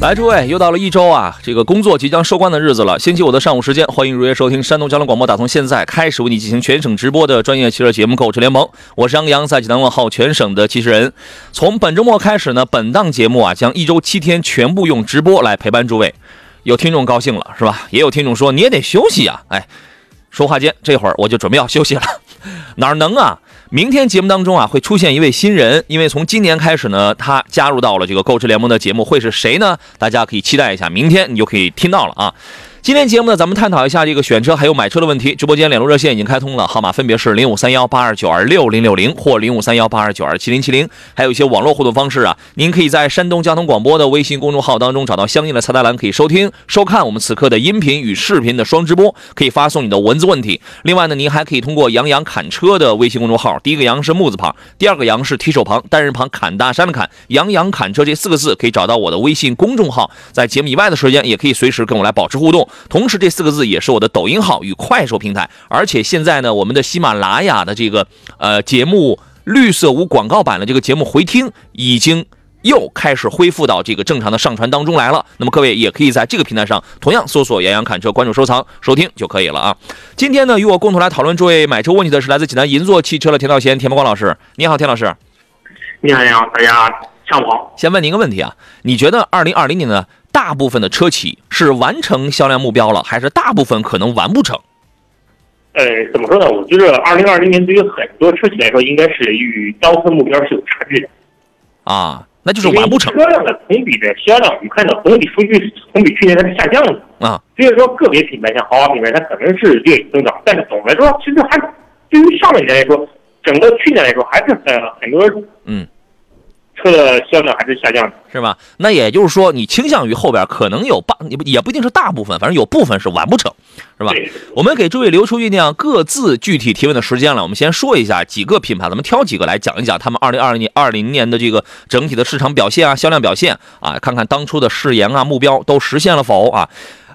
来，诸位，又到了一周啊，这个工作即将收官的日子了。星期五的上午时间，欢迎如约收听山东交通广播，打从现在开始为你进行全省直播的专业汽车节目《购车联盟》。我是杨洋，在济南问候全省的汽车人。从本周末开始呢，本档节目啊，将一周七天全部用直播来陪伴诸位。有听众高兴了，是吧？也有听众说你也得休息呀。哎，说话间，这会儿我就准备要休息了，哪能啊？明天节目当中啊，会出现一位新人，因为从今年开始呢，他加入到了这个购车联盟的节目，会是谁呢？大家可以期待一下，明天你就可以听到了啊。今天节目呢，咱们探讨一下这个选车还有买车的问题。直播间两路热线已经开通了，号码分别是零五三幺八二九二六零六零或零五三幺八二九二七零七零，还有一些网络互动方式啊。您可以在山东交通广播的微信公众号当中找到相应的菜单栏，可以收听、收看我们此刻的音频与视频的双直播，可以发送你的文字问题。另外呢，您还可以通过杨洋侃车的微信公众号，第一个杨是木字旁，第二个杨是提手旁，单人旁侃大山的侃，杨洋侃车这四个字可以找到我的微信公众号。在节目以外的时间，也可以随时跟我来保持互动。同时，这四个。字也是我的抖音号与快手平台，而且现在呢，我们的喜马拉雅的这个呃节目绿色无广告版的这个节目回听已经又开始恢复到这个正常的上传当中来了。那么各位也可以在这个平台上同样搜索“杨洋侃车”，关注、收藏、收听就可以了啊。今天呢，与我共同来讨论这位买车问题的是来自济南银座汽车的田道贤、田伯光老师。你好，田老师。你好，你好，大家上午好。先问您一个问题啊，你觉得二零二零年呢？大部分的车企是完成销量目标了，还是大部分可能完不成？呃，怎么说呢？我觉得二零二零年对于很多车企来说，应该是与当初目标是有差距的。啊，那就是完不成。车辆的同比的销量，我们看到总体数据同比去年它是下降的啊。所以说个别品牌像豪华品牌，它可能是略有增长，但是总的来说，其实还对于上半年来说，整个去年来说还是呃很多嗯。车的销量还是下降的，是吧？那也就是说，你倾向于后边可能有大，也不也不一定是大部分，反正有部分是完不成，是吧？我们给诸位留出酝酿各自具体提问的时间了。我们先说一下几个品牌，咱们挑几个来讲一讲他们二零二零年二零年的这个整体的市场表现啊，销量表现啊，看看当初的誓言啊、目标都实现了否啊？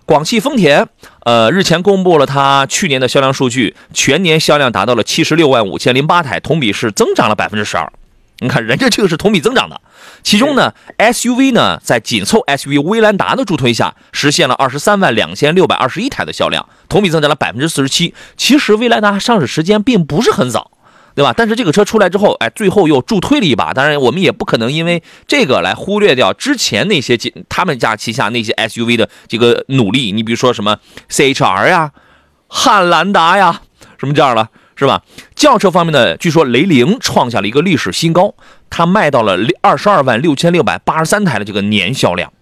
广汽丰田，呃，日前公布了它去年的销量数据，全年销量达到了七十六万五千零八台，同比是增长了百分之十二。你看，人家这个是同比增长的，其中呢，SUV 呢，在紧凑 SUV 威兰达的助推下，实现了二十三万两千六百二十一台的销量，同比增长了百分之四十七。其实威兰达上市时间并不是很早，对吧？但是这个车出来之后，哎，最后又助推了一把。当然，我们也不可能因为这个来忽略掉之前那些他们家旗下那些 SUV 的这个努力。你比如说什么 CHR 呀、汉兰达呀，什么这样的。是吧？轿车方面呢，据说雷凌创下了一个历史新高，它卖到了二十二万六千六百八十三台的这个年销量，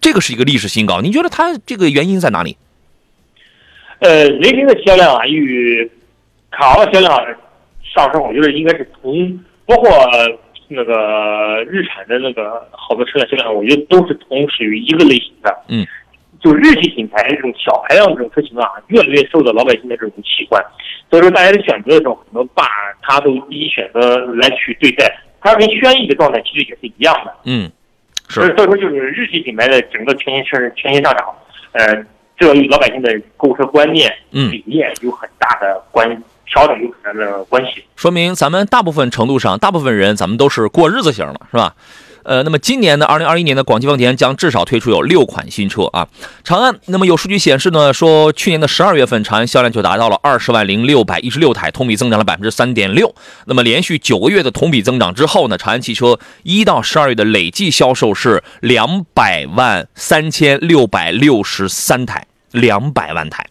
这个是一个历史新高。你觉得它这个原因在哪里？呃，雷凌的销量啊，与卡罗销量上升，我觉得应该是同，包括那个日产的那个好多车的销量，我觉得都是同属于一个类型的。嗯。就日系品牌这种小排量这种车型啊，越来越受到老百姓的这种喜欢，所以说大家在选择的时候，很多把它都第一选择来去对待，它跟轩逸的状态其实也是一样的。嗯，是。所以说，就是日系品牌的整个全新车全新上涨，呃，这与老百姓的购车观念、理念有很大的关调整有很大的关系。说明咱们大部分程度上，大部分人咱们都是过日子型的，是吧？呃，那么今年的二零二一年的广汽丰田将至少推出有六款新车啊。长安，那么有数据显示呢，说去年的十二月份，长安销量就达到了二十万零六百一十六台，同比增长了百分之三点六。那么连续九个月的同比增长之后呢，长安汽车一到十二月的累计销售是两百万三千六百六十三台，两百万台。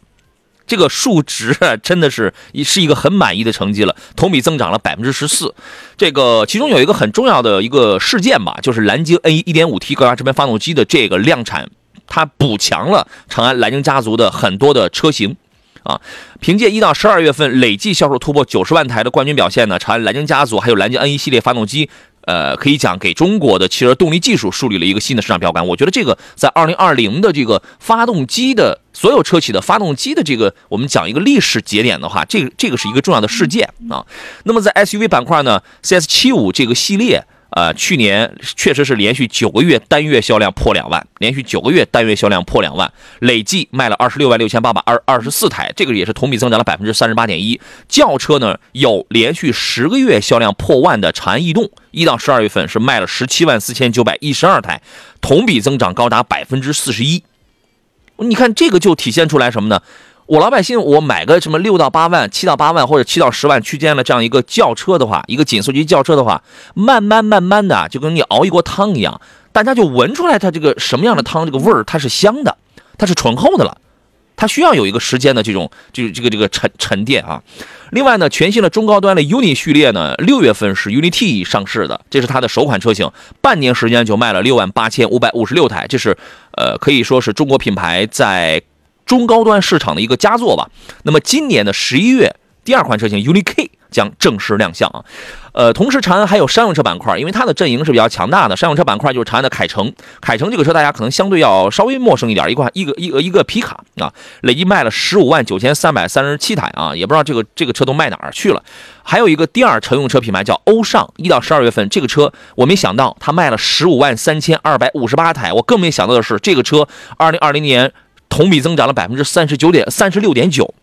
这个数值 真的是是一个很满意的成绩了，同比增长了百分之十四。这个其中有一个很重要的一个事件吧，就是蓝鲸 N 一点五 T 高压直喷发动机的这个量产它补强了长安蓝鲸家族的很多的车型。啊，凭借一到十二月份累计销售突破九十万台的冠军表现呢，长安蓝鲸家族还有蓝鲸 N1 系列发动机，呃，可以讲给中国的汽车动力技术树立了一个新的市场标杆。我觉得这个在二零二零的这个发动机的所有车企的发动机的这个，我们讲一个历史节点的话，这个这个是一个重要的事件啊。那么在 SUV 板块呢，CS 七五这个系列。呃，去年确实是连续九个月单月销量破两万，连续九个月单月销量破两万，累计卖了二十六万六千八百二二十四台，这个也是同比增长了百分之三十八点一。轿车呢，有连续十个月销量破万的长安逸动，一到十二月份是卖了十七万四千九百一十二台，同比增长高达百分之四十一。你看这个就体现出来什么呢？我老百姓，我买个什么六到八万、七到八万或者七到十万区间的这样一个轿车的话，一个紧凑级轿车的话，慢慢慢慢的就跟你熬一锅汤一样，大家就闻出来它这个什么样的汤，这个味儿它是香的，它是醇厚的了，它需要有一个时间的这种就是这个这个沉沉淀啊。另外呢，全新的中高端的 UNI 序列呢，六月份是 UNI T 上市的，这是它的首款车型，半年时间就卖了六万八千五百五十六台，这是呃可以说是中国品牌在。中高端市场的一个佳作吧。那么今年的十一月，第二款车型 UNI K 将正式亮相啊。呃，同时长安还有商用车板块，因为它的阵营是比较强大的。商用车板块就是长安的凯程，凯程这个车大家可能相对要稍微陌生一点，一款一个一个一个皮卡啊，累计卖了十五万九千三百三十七台啊，也不知道这个这个车都卖哪儿去了。还有一个第二乘用车品牌叫欧尚，一到十二月份这个车我没想到它卖了十五万三千二百五十八台，我更没想到的是这个车二零二零年。同比增长了百分之三十九点三十六点九，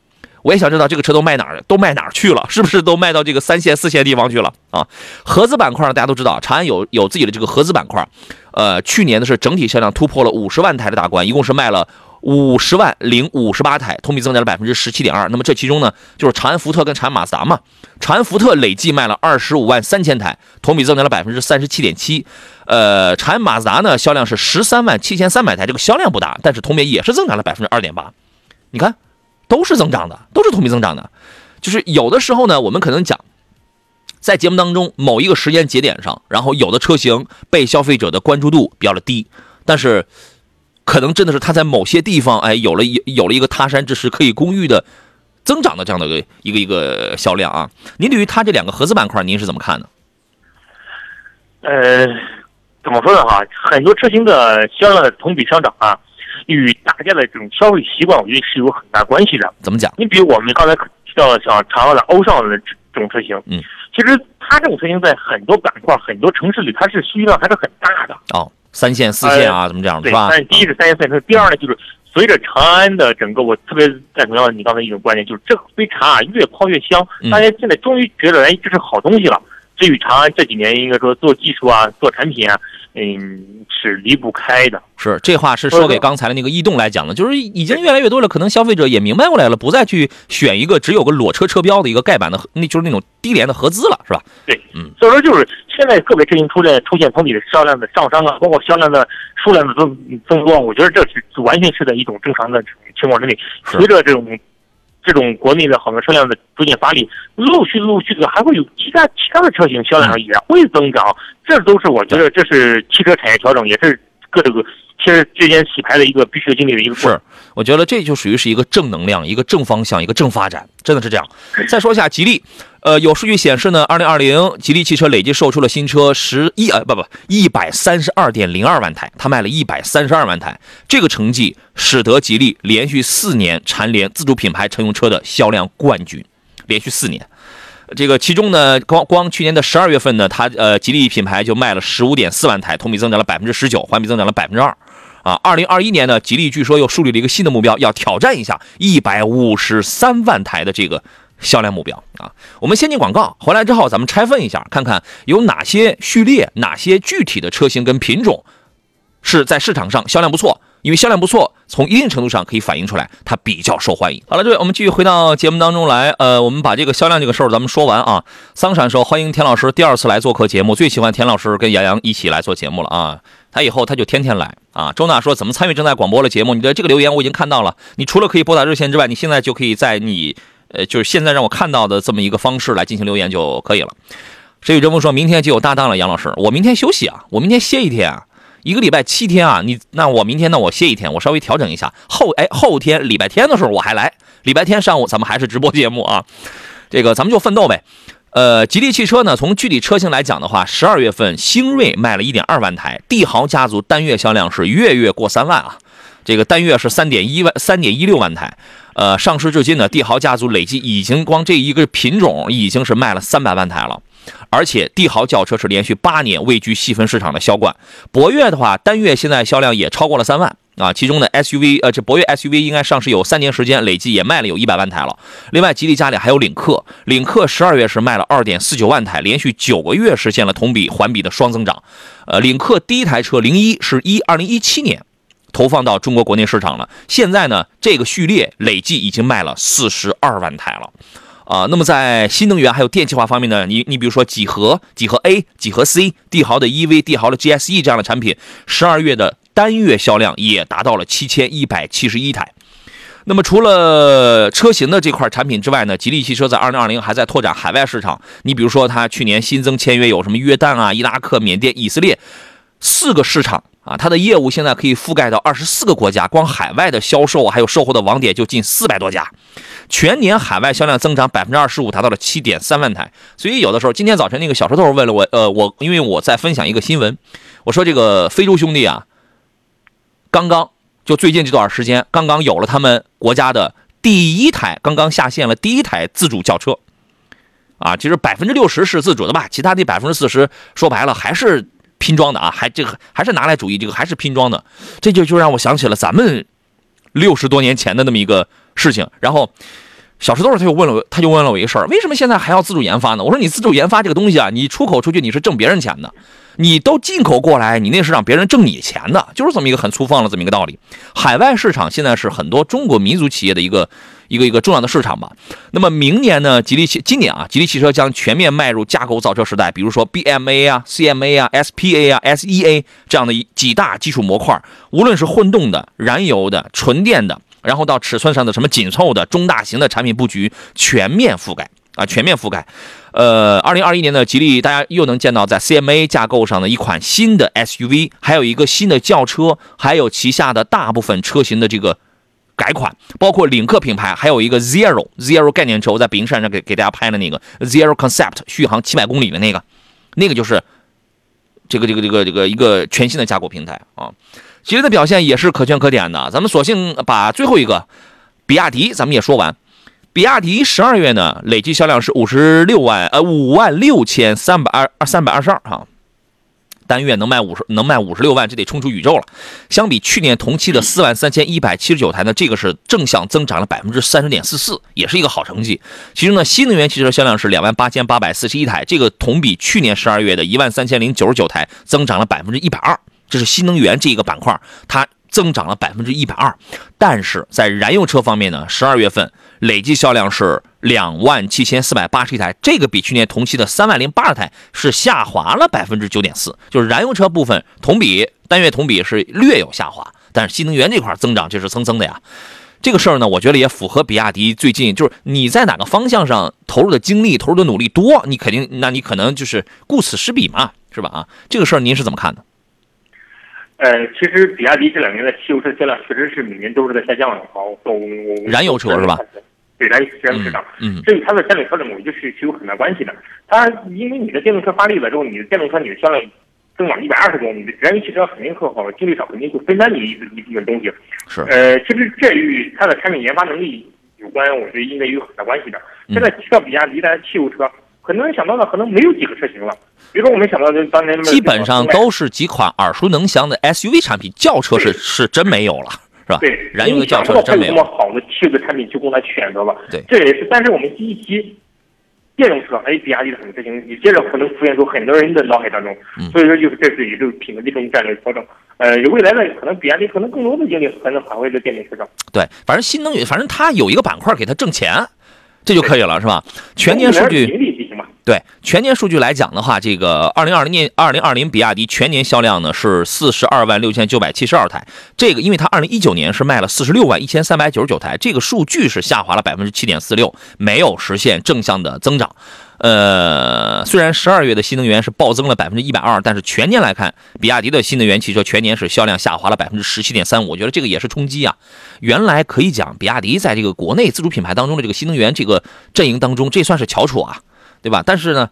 我也想知道这个车都卖哪儿了，都卖哪儿去了？是不是都卖到这个三线、四线地方去了啊？合资板块呢，大家都知道，长安有有自己的这个合资板块，呃，去年的是整体销量突破了五十万台的大关，一共是卖了五十万零五十八台，同比增长了百分之十七点二。那么这其中呢，就是长安福特跟长安马自达嘛。长安福特累计卖了二十五万三千台，同比增长了百分之三十七点七。呃，长安马自达呢，销量是十三万七千三百台，这个销量不大，但是同比也是增长了百分之二点八。你看，都是增长的，都是同比增长的。就是有的时候呢，我们可能讲，在节目当中某一个时间节点上，然后有的车型被消费者的关注度比较的低，但是可能真的是它在某些地方，哎，有了有有了一个他山之石可以攻玉的增长的这样的一个一个一个销量啊。您对于它这两个合资板块，您是怎么看的？呃。怎么说呢？哈，很多车型的销量的同比上涨啊，与大家的这种消费习惯，我觉得是有很大关系的。怎么讲？你比如我们刚才提到的像长安的欧尚的这种车型，嗯，其实它这种车型在很多板块、很多城市里，它是需求量还是很大的。哦，三线、四线啊，怎么这样是吧？第一是三线、四线，第二呢，就是随着长安的整个，我特别赞同你刚才一种观点，就是这杯茶啊越泡越香。大家现在终于觉得，哎，这是好东西了。至于长安这几年应该说做技术啊，做产品啊。嗯，是离不开的。是这话是说给刚才的那个逸动来讲的，就是已经越来越多了，可能消费者也明白过来了，不再去选一个只有个裸车车标的一个盖板的，那就是那种低廉的合资了，是吧？对，嗯。所以说，就是现在个别车型出现出现同比的销量的上升啊，包括销量的数量的增增多，我觉得这是完全是在一种正常的情况之内。随着这种。这种国内的好多车辆的逐渐发力，陆续陆续的还会有其他其他的车型销量也会增长，这都是我觉得这是汽车产业调整，也是各这个其实之间洗牌的一个必须经历的一个过程。是，我觉得这就属于是一个正能量，一个正方向，一个正发展，真的是这样。再说一下吉利。呃，有数据显示呢，二零二零吉利汽车累计售出了新车十一呃不不一百三十二点零二万台，它卖了一百三十二万台，这个成绩使得吉利连续四年蝉联自主品牌乘用车的销量冠军，连续四年。这个其中呢，光光去年的十二月份呢，它呃吉利品牌就卖了十五点四万台，同比增长了百分之十九，环比增长了百分之二。啊，二零二一年呢，吉利据说又树立了一个新的目标，要挑战一下一百五十三万台的这个。销量目标啊！我们先进广告，回来之后咱们拆分一下，看看有哪些序列、哪些具体的车型跟品种是在市场上销量不错。因为销量不错，从一定程度上可以反映出来它比较受欢迎。好了，各位，我们继续回到节目当中来。呃，我们把这个销量这个事儿咱们说完啊。桑闪说欢迎田老师第二次来做客节目，最喜欢田老师跟杨洋一起来做节目了啊。他以后他就天天来啊。周娜说怎么参与正在广播的节目？你的这个留言我已经看到了。你除了可以拨打热线之外，你现在就可以在你。呃，就是现在让我看到的这么一个方式来进行留言就可以了。谁与争锋说明天就有搭档了，杨老师，我明天休息啊，我明天歇一天啊，一个礼拜七天啊，你那我明天那我歇一天，我稍微调整一下。后哎后天礼拜天的时候我还来，礼拜天上午咱们还是直播节目啊。这个咱们就奋斗呗。呃，吉利汽车呢，从具体车型来讲的话，十二月份星瑞卖了一点二万台，帝豪家族单月销量是月月过三万啊。这个单月是三点一万三点一六万台。呃，上市至今呢，帝豪家族累计已经光这一个品种已经是卖了三百万台了。而且帝豪轿车是连续八年位居细分市场的销冠。博越的话，单月现在销量也超过了三万啊。其中的 SUV，呃，这博越 SUV 应该上市有三年时间，累计也卖了有一百万台了。另外，吉利家里还有领克，领克十二月是卖了二点四九万台，连续九个月实现了同比环比的双增长。呃，领克第一台车零一是一二零一七年投放到中国国内市场了，现在呢，这个序列累计已经卖了四十二万台了。啊，那么在新能源还有电气化方面呢，你你比如说几何、几何 A、几何 C、帝豪的 EV、帝豪的 GSE 这样的产品，十二月的单月销量也达到了七千一百七十一台。那么除了车型的这块产品之外呢，吉利汽车在二零二零还在拓展海外市场。你比如说，它去年新增签约有什么约旦啊、伊拉克、缅甸、以色列四个市场啊，它的业务现在可以覆盖到二十四个国家，光海外的销售还有售后的网点就近四百多家。全年海外销量增长百分之二十五，达到了七点三万台。所以有的时候，今天早晨那个小石头问了我，呃，我因为我在分享一个新闻，我说这个非洲兄弟啊，刚刚就最近这段时间，刚刚有了他们国家的第一台，刚刚下线了第一台自主轿车，啊，其实百分之六十是自主的吧，其他的百分之四十说白了还是拼装的啊，还这个还是拿来主义，这个还是拼装的，这就就让我想起了咱们六十多年前的那么一个。事情，然后小石头他就问了我，他就问了我一个事儿，为什么现在还要自主研发呢？我说你自主研发这个东西啊，你出口出去你是挣别人钱的，你都进口过来，你那是让别人挣你钱的，就是这么一个很粗放的这么一个道理。海外市场现在是很多中国民族企业的一个一个一个重要的市场吧。那么明年呢，吉利汽今年啊，吉利汽车将全面迈入架构造车时代，比如说 BMA 啊、CMA 啊、SPA 啊、SEA 这样的几大技术模块，无论是混动的、燃油的、纯电的。然后到尺寸上的什么紧凑的中大型的产品布局全面覆盖啊，全面覆盖。呃，二零二一年的吉利，大家又能见到在 CMA 架构上的一款新的 SUV，还有一个新的轿车，还有旗下的大部分车型的这个改款，包括领克品牌，还有一个 Zero Zero 概念车，我在北京山上给给大家拍的那个 Zero Concept 续航七百公里的那个，那个就是这个这个这个这个一个全新的架构平台啊。吉利的表现也是可圈可点的，咱们索性把最后一个比亚迪咱们也说完。比亚迪十二月呢，累计销量是五十六万，呃，五万六千三百二二三百二十二哈，单月能卖五十能卖五十六万，这得冲出宇宙了。相比去年同期的四万三千一百七十九台呢，这个是正向增长了百分之三十点四四，也是一个好成绩。其中呢，新能源汽车销量是两万八千八百四十一台，这个同比去年十二月的一万三千零九十九台增长了百分之一百二。这是新能源这一个板块，它增长了百分之一百二，但是在燃油车方面呢，十二月份累计销量是两万七千四百八十一台，这个比去年同期的三万零八十台是下滑了百分之九点四，就是燃油车部分同比单月同比是略有下滑，但是新能源这块增长就是蹭蹭的呀。这个事儿呢，我觉得也符合比亚迪最近就是你在哪个方向上投入的精力、投入的努力多，你肯定那你可能就是顾此失彼嘛，是吧？啊，这个事儿您是怎么看的？呃，其实比亚迪这两年的汽油车销量确实是每年都是在下降的，好，燃油车是吧？对，燃油车市场，嗯，这与它的战略调整，我觉得是是有很大关系的。它因为你的电动车发力了之后，你的电动车你的销量增长一百二十多，你的燃油汽车肯定更好，经济上肯定会分担你一一部分东西。是，呃，其实这与它的产品研发能力有关，我觉得应该有很大关系的。现在提到比亚迪的汽油车。很多人想到的可能没有几个车型了，比如说我们想到的当年基本上都是几款耳熟能详的 SUV 产品，轿车是是真没有了，是吧？对，燃油的轿车真没有。这么好的汽油的产品去供他选择了，对，这也是。但是我们第一期电动车，哎，比亚迪的很车型，你接着可能浮现出很多人的脑海当中。所以说，就是这是也是品牌的一种战略调整。呃，未来呢，可能比亚迪可能更多的精力可能返回到电动车上。对，反正新能源，反正它有一个板块给它挣钱，这就可以了，是吧？全年数据。对全年数据来讲的话，这个二零二零年二零二零比亚迪全年销量呢是四十二万六千九百七十二台。这个因为它二零一九年是卖了四十六万一千三百九十九台，这个数据是下滑了百分之七点四六，没有实现正向的增长。呃，虽然十二月的新能源是暴增了百分之一百二，但是全年来看，比亚迪的新能源汽车全年是销量下滑了百分之十七点三五。我觉得这个也是冲击啊。原来可以讲，比亚迪在这个国内自主品牌当中的这个新能源这个阵营当中，这算是翘楚啊，对吧？但是呢，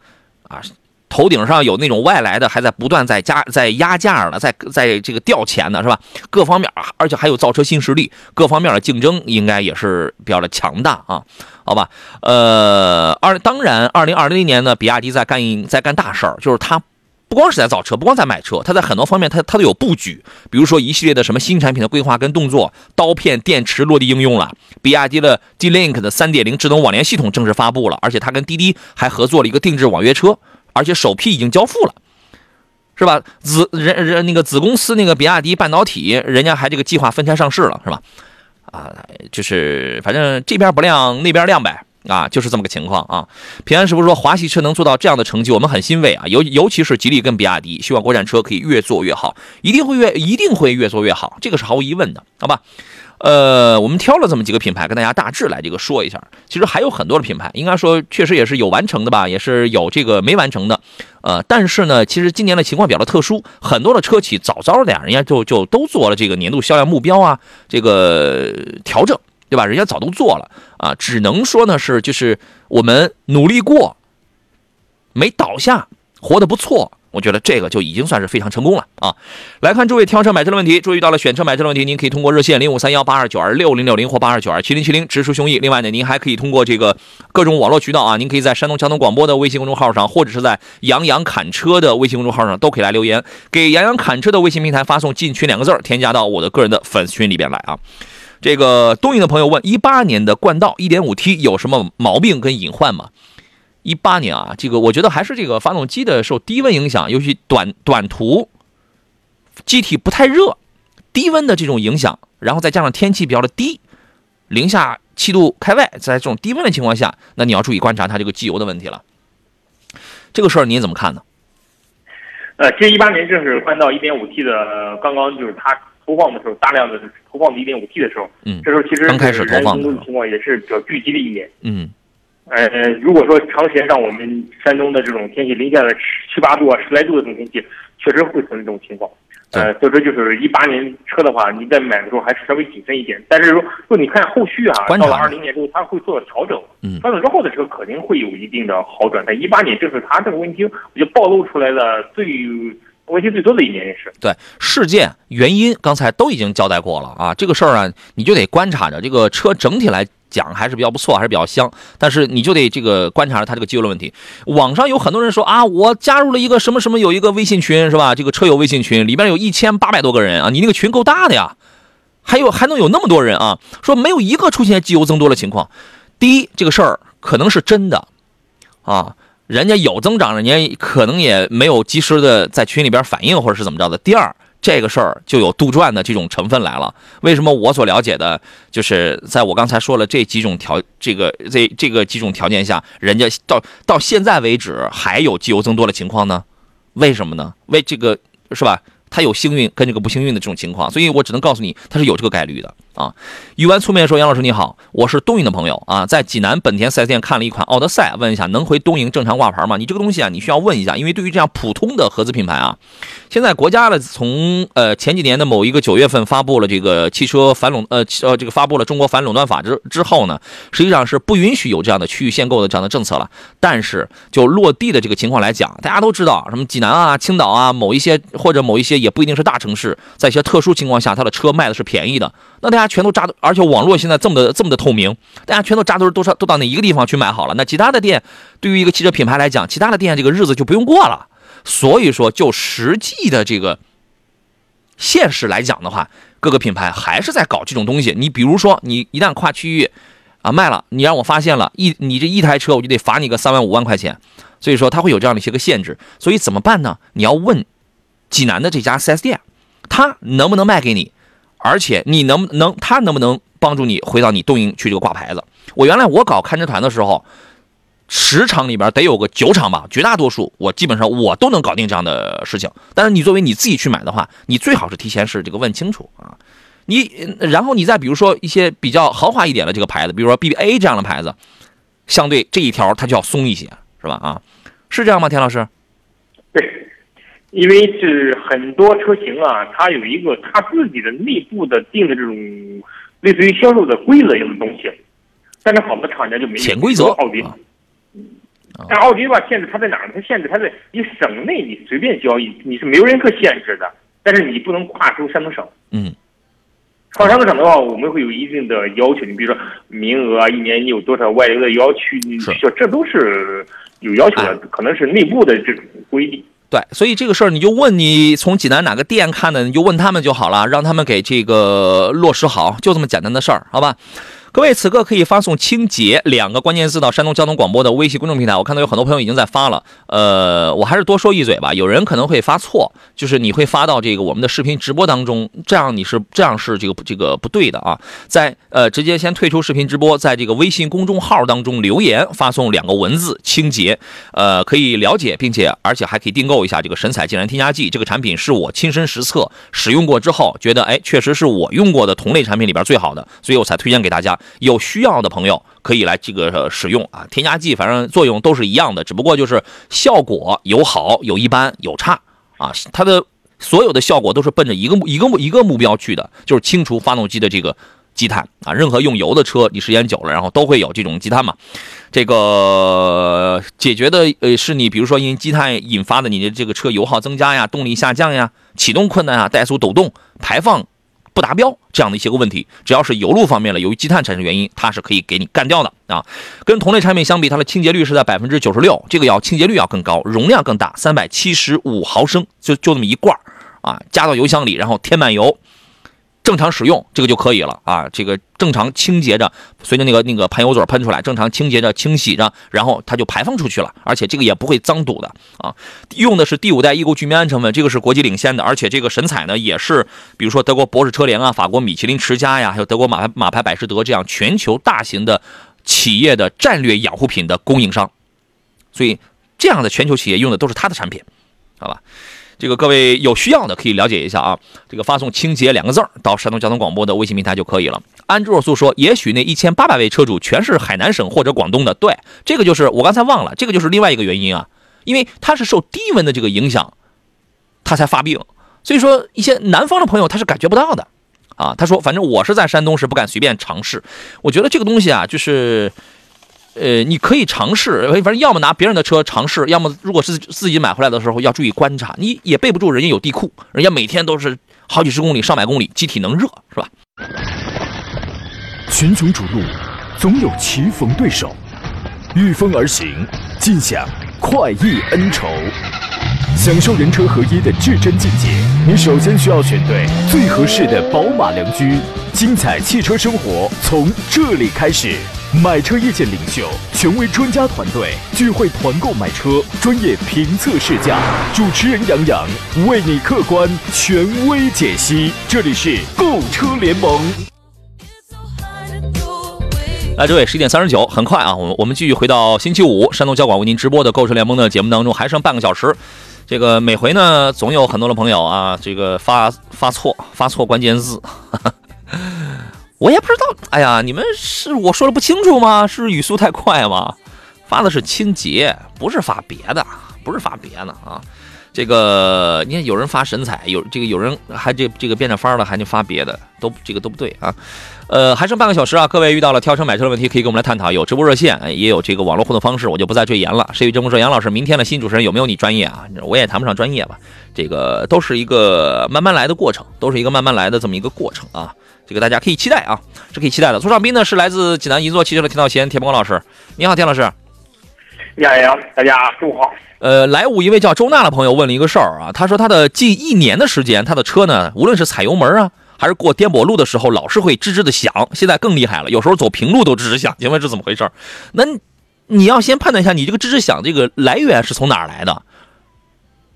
啊，头顶上有那种外来的还在不断在加在压价了，在在这个调钱呢，是吧？各方面，而且还有造车新势力，各方面的竞争应该也是比较的强大啊。好吧，呃，二当然，二零二零年呢，比亚迪在干一在干大事儿，就是它不光是在造车，不光在买车，它在很多方面它它都有布局，比如说一系列的什么新产品的规划跟动作，刀片电池落地应用了，比亚迪的 D-Link 的三点零智能网联系统正式发布了，而且它跟滴滴还合作了一个定制网约车，而且首批已经交付了，是吧？子人人那个子公司那个比亚迪半导体，人家还这个计划分拆上市了，是吧？啊，就是反正这边不亮，那边亮呗，啊，就是这么个情况啊。平安师傅说，华系车能做到这样的成绩，我们很欣慰啊。尤尤其是吉利跟比亚迪，希望国产车可以越做越好，一定会越一定会越做越好，这个是毫无疑问的，好吧？呃，我们挑了这么几个品牌，跟大家大致来这个说一下。其实还有很多的品牌，应该说确实也是有完成的吧，也是有这个没完成的。呃，但是呢，其实今年的情况比较的特殊，很多的车企早早的呀，人家就就都做了这个年度销量目标啊，这个调整，对吧？人家早都做了啊，只能说呢是就是我们努力过，没倒下，活得不错。我觉得这个就已经算是非常成功了啊！来看诸位挑车买车的问题，注意到了选车买车的问题，您可以通过热线零五三幺八二九二六零六零或八二九二七零七零直抒胸臆。另外呢，您还可以通过这个各种网络渠道啊，您可以在山东交通广播的微信公众号上，或者是在杨洋侃车的微信公众号上都可以来留言，给杨洋侃车的微信平台发送“进群”两个字添加到我的个人的粉丝群里边来啊。这个东营的朋友问：一八年的冠道一点五 T 有什么毛病跟隐患吗？一八年啊，这个我觉得还是这个发动机的受低温影响，尤其短短途，机体不太热，低温的这种影响，然后再加上天气比较的低，零下七度开外，在这种低温的情况下，那你要注意观察它这个机油的问题了。这个事儿您怎么看呢？呃，其实一八年正是冠道一点五 T 的刚刚就是它投放的时候，大量的投放的一点五 T 的时候，嗯，这时候其实刚开始投放的情况也是比较聚集的一年，嗯。呃，如果说长时间让我们山东的这种天气零下的七八度啊、十来度的这种天气，确实会存在这种情况。呃，所以说就是一八年车的话，你在买的时候还是稍微谨慎一点。但是说，说你看后续啊，到了二零年之后，它会做调整。嗯，调整之后的车肯定会有一定的好转。但一八年正是它这个问题，我就暴露出来了最问题最多的一年也是。对，事件原因刚才都已经交代过了啊。这个事儿啊，你就得观察着这个车整体来。讲还是比较不错，还是比较香，但是你就得这个观察着它这个机油的问题。网上有很多人说啊，我加入了一个什么什么有一个微信群是吧？这个车友微信群里边有一千八百多个人啊，你那个群够大的呀，还有还能有那么多人啊？说没有一个出现机油增多的情况。第一，这个事儿可能是真的啊，人家有增长，人家可能也没有及时的在群里边反映或者是怎么着的。第二。这个事儿就有杜撰的这种成分来了。为什么我所了解的，就是在我刚才说了这几种条，这个这这个几种条件下，人家到到现在为止还有机油增多的情况呢？为什么呢？为这个是吧？他有幸运跟这个不幸运的这种情况，所以我只能告诉你，他是有这个概率的啊。语完粗面说：“杨老师你好，我是东营的朋友啊，在济南本田 4S 店看了一款奥德赛，问一下能回东营正常挂牌吗？你这个东西啊，你需要问一下，因为对于这样普通的合资品牌啊，现在国家呢从呃前几年的某一个九月份发布了这个汽车反垄呃呃这个发布了中国反垄断法之之后呢，实际上是不允许有这样的区域限购的这样的政策了。但是就落地的这个情况来讲，大家都知道什么济南啊、青岛啊，某一些或者某一些。也不一定是大城市，在一些特殊情况下，它的车卖的是便宜的。那大家大家全都扎，而且网络现在这么的这么的透明，大家全都扎堆都上都到哪一个地方去买好了？那其他的店，对于一个汽车品牌来讲，其他的店这个日子就不用过了。所以说，就实际的这个现实来讲的话，各个品牌还是在搞这种东西。你比如说，你一旦跨区域啊卖了，你让我发现了一你这一台车，我就得罚你个三万五万块钱。所以说，它会有这样的一些个限制。所以怎么办呢？你要问。济南的这家 4S 店，他能不能卖给你？而且你能不能，他能不能帮助你回到你东营去这个挂牌子？我原来我搞看车团的时候，十场里边得有个九场吧，绝大多数我基本上我都能搞定这样的事情。但是你作为你自己去买的话，你最好是提前是这个问清楚啊。你然后你再比如说一些比较豪华一点的这个牌子，比如说 BBA 这样的牌子，相对这一条它就要松一些，是吧？啊，是这样吗，田老师？对，因为是很多车型啊，它有一个它自己的内部的定的这种类似于销售的规则一样的东西，但是好多厂家就没有。潜规则。奥迪。但奥迪吧，限制它在哪儿？它限制它在你省内，你随便交易，你是没有任何限制的。但是你不能跨出山东省。嗯。跨山东省的话，我们会有一定的要求。你比如说名额啊，一年你有多少外流的要求？你这这都是有要求的，可能是内部的这种规定。对，所以这个事儿你就问你从济南哪个店看的，你就问他们就好了，让他们给这个落实好，就这么简单的事儿，好吧？各位，此刻可以发送“清洁”两个关键字到山东交通广播的微信公众平台。我看到有很多朋友已经在发了，呃，我还是多说一嘴吧。有人可能会发错，就是你会发到这个我们的视频直播当中，这样你是这样是这个这个不对的啊。在呃，直接先退出视频直播，在这个微信公众号当中留言发送两个文字“清洁”，呃，可以了解，并且而且还可以订购一下这个神采净燃添加剂。这个产品是我亲身实测使用过之后，觉得哎，确实是我用过的同类产品里边最好的，所以我才推荐给大家。有需要的朋友可以来这个使用啊，添加剂反正作用都是一样的，只不过就是效果有好有一般有差啊。它的所有的效果都是奔着一个一个目一个目标去的，就是清除发动机的这个积碳啊。任何用油的车，你时间久了，然后都会有这种积碳嘛。这个解决的呃是你比如说因积碳引发的你的这个车油耗增加呀、动力下降呀、启动困难啊、怠速抖动、排放。不达标这样的一些个问题，只要是油路方面的，由于积碳产生原因，它是可以给你干掉的啊。跟同类产品相比，它的清洁率是在百分之九十六，这个要清洁率要更高，容量更大，三百七十五毫升，就就这么一罐啊，加到油箱里，然后添满油。正常使用这个就可以了啊，这个正常清洁着，随着那个那个喷油嘴喷出来，正常清洁着、清洗着，然后它就排放出去了，而且这个也不会脏堵的啊。用的是第五代异构聚醚胺成分，这个是国际领先的，而且这个神采呢也是，比如说德国博士车联啊、法国米其林持家呀，还有德国马牌马牌百事德这样全球大型的企业的战略养护品的供应商，所以这样的全球企业用的都是它的产品，好吧？这个各位有需要的可以了解一下啊，这个发送“清洁”两个字儿到山东交通广播的微信平台就可以了。安卓素说，也许那一千八百位车主全是海南省或者广东的，对，这个就是我刚才忘了，这个就是另外一个原因啊，因为他是受低温的这个影响，他才发病，所以说一些南方的朋友他是感觉不到的啊。他说，反正我是在山东是不敢随便尝试，我觉得这个东西啊，就是。呃，你可以尝试，反正要么拿别人的车尝试，要么如果是自己买回来的时候要注意观察。你也备不住人家有地库，人家每天都是好几十公里、上百公里，机体能热是吧？群雄逐鹿，总有棋逢对手，御风而行，尽享快意恩仇。享受人车合一的至臻境界，你首先需要选对最合适的宝马良驹。精彩汽车生活从这里开始。买车意见领袖，权威专家团队聚会团购买车，专业评测试驾，主持人杨洋为你客观权威解析。这里是购车联盟。来，这位十一点三十九，很快啊，我们我们继续回到星期五，山东交广为您直播的购车联盟的节目当中，还剩半个小时。这个每回呢，总有很多的朋友啊，这个发发错，发错关键字。我也不知道，哎呀，你们是我说的不清楚吗？是语速太快吗？发的是清洁，不是发别的，不是发别的啊。这个你看，有人发神采，有这个有人还这这个变着法儿的，还得发别的，都这个都不对啊。呃，还剩半个小时啊，各位遇到了挑车买车的问题，可以跟我们来探讨。有直播热线，也有这个网络互动方式，我就不再赘言了。谁与争锋说，杨老师，明天的新主持人有没有你专业啊？我也谈不上专业吧，这个都是一个慢慢来的过程，都是一个慢慢来的这么一个过程啊。这个大家可以期待啊，是可以期待的。座上宾呢是来自济南银座汽车的田道贤、田光老师，你好，田老师。你好，大家中午好。呃，来武一位叫周娜的朋友问了一个事儿啊，他说他的近一年的时间，他的车呢，无论是踩油门啊，还是过颠簸路的时候，老是会吱吱的响。现在更厉害了，有时候走平路都吱吱响，请问是怎么回事？那你要先判断一下，你这个吱吱响这个来源是从哪儿来的，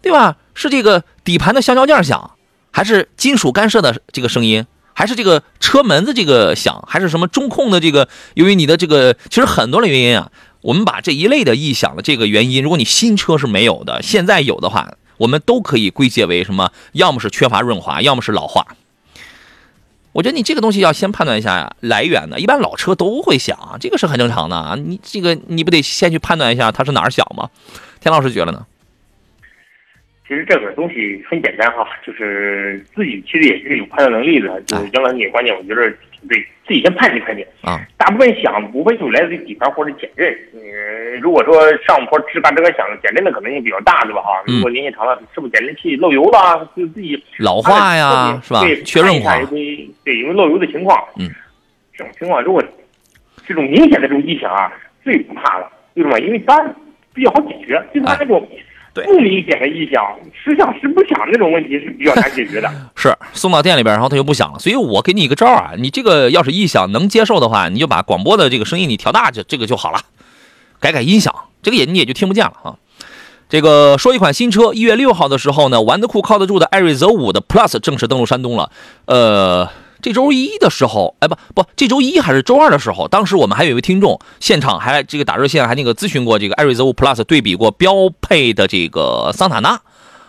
对吧？是这个底盘的橡胶件响，还是金属干涉的这个声音？还是这个车门的这个响，还是什么中控的这个？由于你的这个，其实很多的原因啊。我们把这一类的异响的这个原因，如果你新车是没有的，现在有的话，我们都可以归结为什么？要么是缺乏润滑，要么是老化。我觉得你这个东西要先判断一下呀，来源呢，一般老车都会响，这个是很正常的啊。你这个你不得先去判断一下它是哪儿响吗？田老师觉得呢？其实这个东西很简单哈，就是自己其实也是有判断能力的。就是杨老师你观点，我觉得挺对，自己先判定判定啊。大部分响无非就来自于底盘或者减震。嗯，如果说上坡吱嘎吱嘎响，减震的可能性比较大，对吧？哈，如果年限长了，是不是减震器漏油了？就自己老化呀，是吧？对，缺润滑。对，因为漏油的情况。嗯，这种情况如果这种明显的这种异响啊，最不怕了。为什么？因为它比较好解决，就它那种。不明显的异响，时响时不响那种问题是比较难解决的。是送到店里边，然后它就不响了。所以我给你一个招啊，你这个要是异响能接受的话，你就把广播的这个声音你调大，就这个就好了。改改音响，这个也你也就听不见了啊。这个说一款新车，一月六号的时候呢，玩得酷靠得住的艾瑞泽五的 Plus 正式登陆山东了。呃。这周一的时候，哎不不，这周一还是周二的时候，当时我们还有一位听众现场还这个打热线，还那个咨询过这个艾瑞泽五 Plus 对比过标配的这个桑塔纳，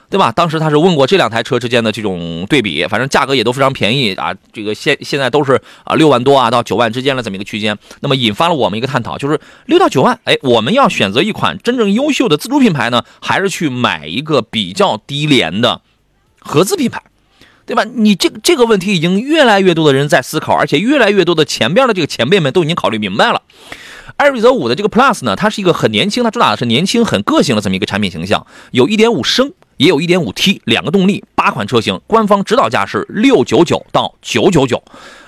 对吧？当时他是问过这两台车之间的这种对比，反正价格也都非常便宜啊，这个现现在都是啊六万多啊到九万之间的这么一个区间，那么引发了我们一个探讨，就是六到九万，哎，我们要选择一款真正优秀的自主品牌呢，还是去买一个比较低廉的合资品牌？对吧？你这个这个问题已经越来越多的人在思考，而且越来越多的前边的这个前辈们都已经考虑明白了。艾瑞泽五的这个 Plus 呢，它是一个很年轻，它主打的是年轻、很个性的这么一个产品形象，有一点五升，也有一点五 T 两个动力，八款车型，官方指导价是六九九到九九九。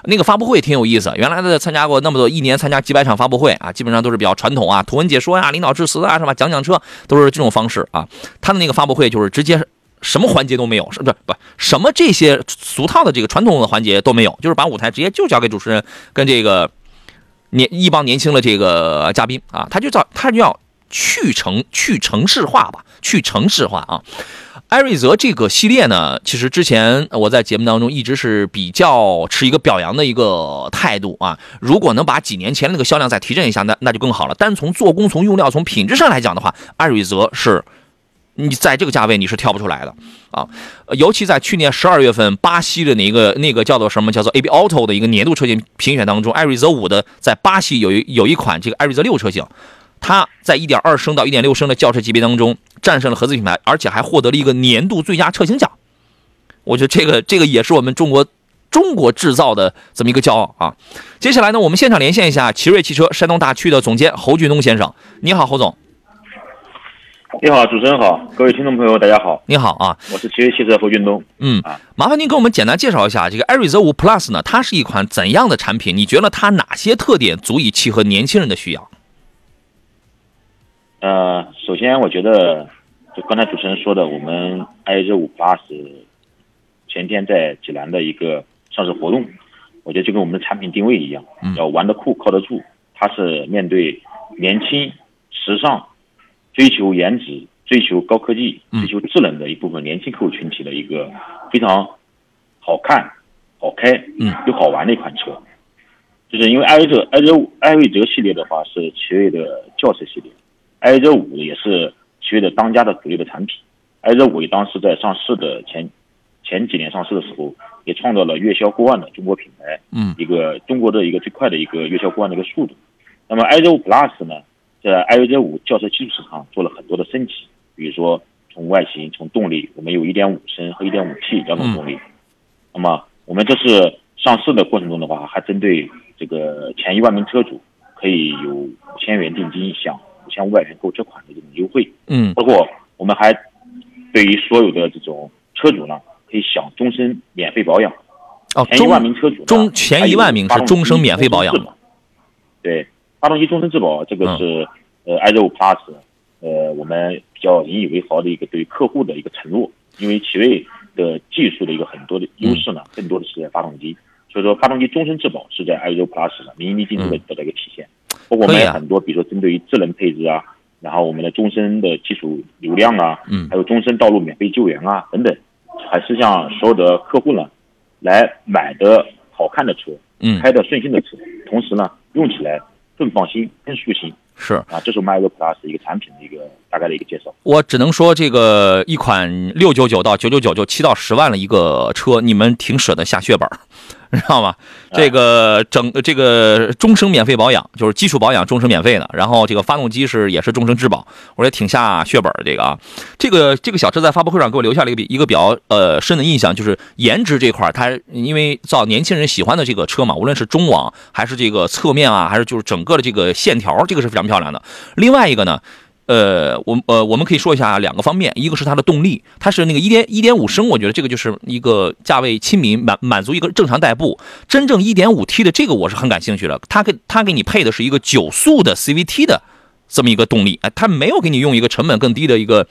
那个发布会挺有意思，原来的参加过那么多，一年参加几百场发布会啊，基本上都是比较传统啊，图文解说呀、领导致辞啊，是吧？讲讲车都是这种方式啊。他的那个发布会就是直接。什么环节都没有，是不是不什么这些俗套的这个传统的环节都没有，就是把舞台直接就交给主持人跟这个年一帮年轻的这个嘉宾啊，他就叫他就要去城去城市化吧，去城市化啊。艾瑞泽这个系列呢，其实之前我在节目当中一直是比较持一个表扬的一个态度啊。如果能把几年前那个销量再提振一下，那那就更好了。单从做工、从用料、从品质上来讲的话，艾瑞泽是。你在这个价位你是跳不出来的啊，尤其在去年十二月份巴西的那个那个叫做什么叫做 AB Auto 的一个年度车型评选当中，艾瑞泽五的在巴西有一有一款这个艾瑞泽六车型，它在一点二升到一点六升的轿车级别当中战胜了合资品牌，而且还获得了一个年度最佳车型奖。我觉得这个这个也是我们中国中国制造的这么一个骄傲啊。接下来呢，我们现场连线一下奇瑞汽车山东大区的总监侯俊东先生，你好，侯总。你好，主持人好，各位听众朋友，大家好。你好啊，我是奇瑞汽车侯俊东。嗯啊，麻烦您给我们简单介绍一下这个艾瑞泽五 Plus 呢？它是一款怎样的产品？你觉得它哪些特点足以契合年轻人的需要？呃，首先我觉得，就刚才主持人说的，我们艾瑞泽五 Plus 前天在济南的一个上市活动，我觉得就跟我们的产品定位一样，要玩得酷，靠得住。它是面对年轻、时尚。追求颜值、追求高科技、追求智能的一部分年轻客户群体的一个非常好看、好开、嗯又好玩的一款车，就是因为艾瑞泽、艾瑞艾瑞泽系列的话是奇瑞的轿车系列，艾瑞泽五也是奇瑞的当家的主力的产品。艾瑞泽五当时在上市的前前几年上市的时候，也创造了月销过万的中国品牌，嗯，一个中国的一个最快的一个月销过万的一个速度。那么艾瑞泽五 Plus 呢？在艾瑞泽五轿车基础上做了很多的升级，比如说从外形、从动力，我们有1.5升和 1.5T 两种动力。那么我们这次上市的过程中的话，还针对这个前一万名车主，可以有五千元定金享五千五百元购车款的这种优惠。嗯，包括我们还对于所有的这种车主呢，可以享终身免费保养。哦，前一万名车主，中前一万名是终身免费保养对。发动机终身质保，这个是呃艾瑞五 Plus，呃我们比较引以为豪的一个对客户的一个承诺。因为奇瑞的技术的一个很多的优势呢，更多的是在发动机，所以说发动机终身质保是在艾瑞 Plus 上淋漓尽致的得到一个体现。包括我们有很多，比如说针对于智能配置啊，然后我们的终身的基础流量啊，嗯，还有终身道路免费救援啊等等，还是向所有的客户呢来买的好看的车，嗯，开的顺心的车，同时呢用起来。更放心，更舒心，是。啊，这是我们 i 2 Plus 一个产品的一个大概的一个介绍。我只能说，这个一款六九九到九九九就七到十万了一个车，你们挺舍得下血本儿，知道吗？这个整这个终生免费保养，就是基础保养终身免费的，然后这个发动机是也是终身质保，我觉得挺下血本这个啊。这个这个小车在发布会上给我留下了一个比一个比较呃深的印象，就是颜值这块儿，它因为造年轻人喜欢的这个车嘛，无论是中网还是这个侧面啊，还是就是整个的这个线条，这个是非常漂亮的。另外一个呢。呃，我呃，我们可以说一下两个方面，一个是它的动力，它是那个一点一点五升，我觉得这个就是一个价位亲民，满满足一个正常代步。真正一点五 T 的这个我是很感兴趣的，它给它给你配的是一个九速的 CVT 的这么一个动力，哎，它没有给你用一个成本更低的一个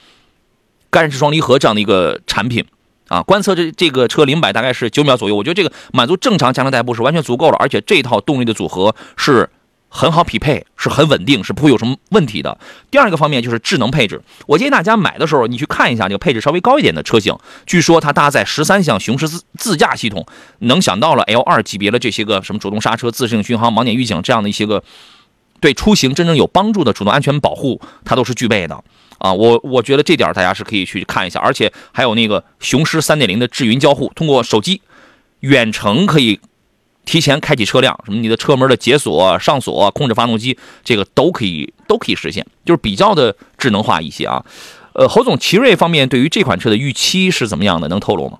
干式双离合这样的一个产品啊。观测这这个车零百大概是九秒左右，我觉得这个满足正常家庭代步是完全足够了，而且这套动力的组合是。很好匹配，是很稳定，是不会有什么问题的。第二个方面就是智能配置，我建议大家买的时候，你去看一下这个配置稍微高一点的车型。据说它搭载十三项雄狮自自驾系统，能想到了 L 二级别的这些个什么主动刹车、自适应巡航、盲点预警这样的一些个对出行真正有帮助的主动安全保护，它都是具备的啊。我我觉得这点大家是可以去看一下，而且还有那个雄狮三点零的智云交互，通过手机远程可以。提前开启车辆，什么你的车门的解锁、上锁、控制发动机，这个都可以都可以实现，就是比较的智能化一些啊。呃，侯总，奇瑞方面对于这款车的预期是怎么样的？能透露吗？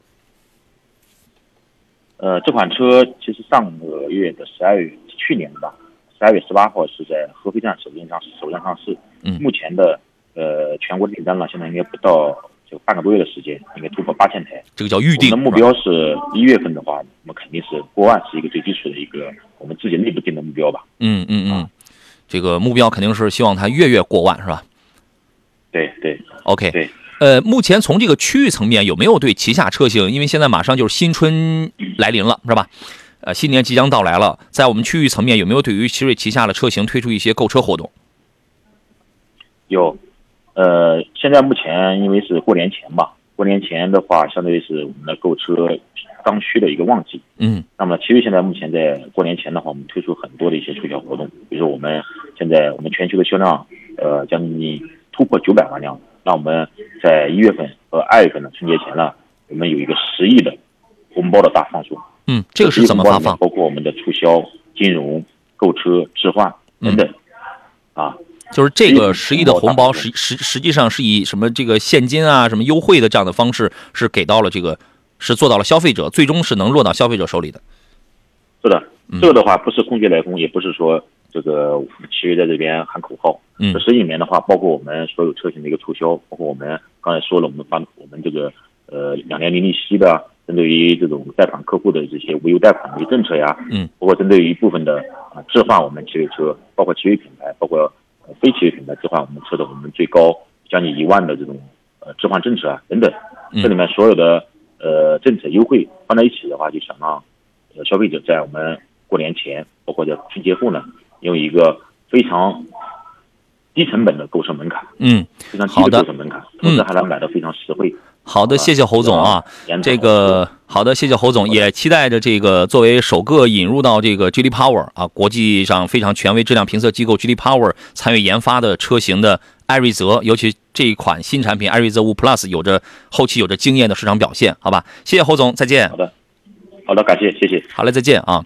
呃，这款车其实上个月的十二月，去年吧，十二月十八号是在合肥站首先上首站上市。嗯。目前的呃全国订单呢，现在应该不到。就半个多月的时间，应该突破八千台。这个叫预定。我们的目标是一月份的话，我们肯定是过万，是一个最基础的一个我们自己内部定的目标吧。嗯嗯嗯，这个目标肯定是希望它月月过万，是吧？对对。OK。对。呃，目前从这个区域层面有没有对旗下车型？因为现在马上就是新春来临了，是吧？呃，新年即将到来了，在我们区域层面有没有对于奇瑞旗下的车型推出一些购车活动？有。呃，现在目前因为是过年前吧，过年前的话，相当于是我们的购车刚需的一个旺季。嗯，那么其实现在目前在过年前的话，我们推出很多的一些促销活动，比如说我们现在我们全球的销量，呃，将近突破九百万辆。那我们在一月份和二月份的春节前呢，我们有一个十亿的红包的大放送。嗯，这个是怎么发放？包括我们的促销、金融、购车置换等等，啊。就是这个十亿的红包，实实实际上是以什么这个现金啊，什么优惠的这样的方式，是给到了这个，是做到了消费者，最终是能落到消费者手里的。是的，这个的话不是空穴来风，也不是说这个企业在这边喊口号。嗯，这十亿里面的话，包括我们所有车型的一个促销，包括我们刚才说了，我们发我们这个呃两年零利息的，针对于这种贷款客户的这些无忧贷款的一个政策呀，嗯，包括针对于一部分的啊置换我们奇瑞车，包括奇瑞品牌，包括。非企业品牌置换我们测的，我们最高将近一万的这种呃置换政策啊等等，这里面所有的呃政策优惠放在一起的话，就想让呃消费者在我们过年前，包括在春节后呢，用一个非常低成本的购车门槛，嗯，非常低的购车门槛，同时还能买到非常实惠。好的，谢谢侯总啊。这个好的，谢谢侯总，也期待着这个作为首个引入到这个 GD Power 啊，国际上非常权威质量评测机构 GD Power 参与研发的车型的艾瑞泽，尤其这一款新产品艾瑞泽五 Plus 有着后期有着惊艳的市场表现，好吧？谢谢侯总，再见。好的，好的，感谢，谢谢。好嘞，再见啊。